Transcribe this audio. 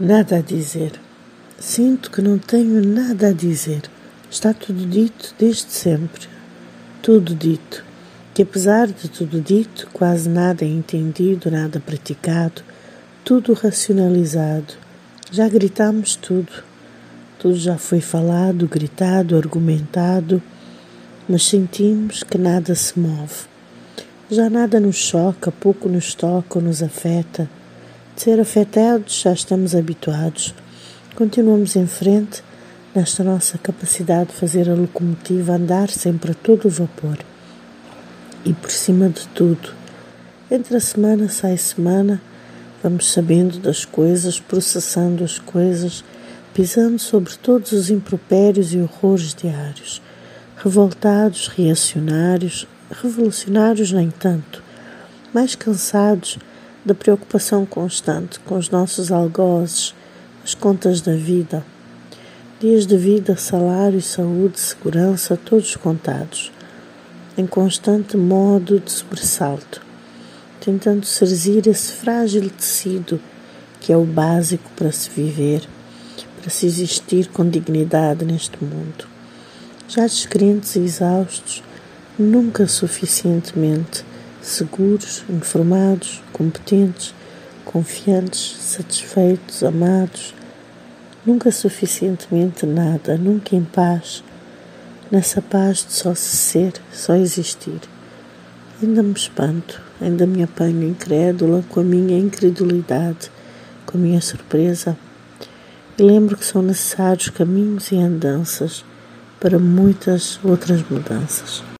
Nada a dizer. Sinto que não tenho nada a dizer. Está tudo dito desde sempre. Tudo dito. Que apesar de tudo dito, quase nada é entendido, nada praticado, tudo racionalizado. Já gritamos tudo. Tudo já foi falado, gritado, argumentado, mas sentimos que nada se move. Já nada nos choca, pouco nos toca ou nos afeta ser afetados, já estamos habituados. Continuamos em frente nesta nossa capacidade de fazer a locomotiva andar sempre a todo vapor. E por cima de tudo, entre a semana sai semana, vamos sabendo das coisas, processando as coisas, pisando sobre todos os impropérios e horrores diários, revoltados, reacionários, revolucionários nem tanto, mais cansados da preocupação constante com os nossos algozes, as contas da vida. Dias de vida, salário, saúde, segurança, todos contados, em constante modo de sobressalto, tentando serzir esse frágil tecido que é o básico para se viver, para se existir com dignidade neste mundo. Já descrentes e exaustos, nunca suficientemente seguros, informados, competentes, confiantes, satisfeitos, amados, nunca suficientemente nada, nunca em paz, nessa paz de só ser, só existir. Ainda me espanto, ainda me apanho incrédula com a minha incredulidade, com a minha surpresa, e lembro que são necessários caminhos e andanças para muitas outras mudanças.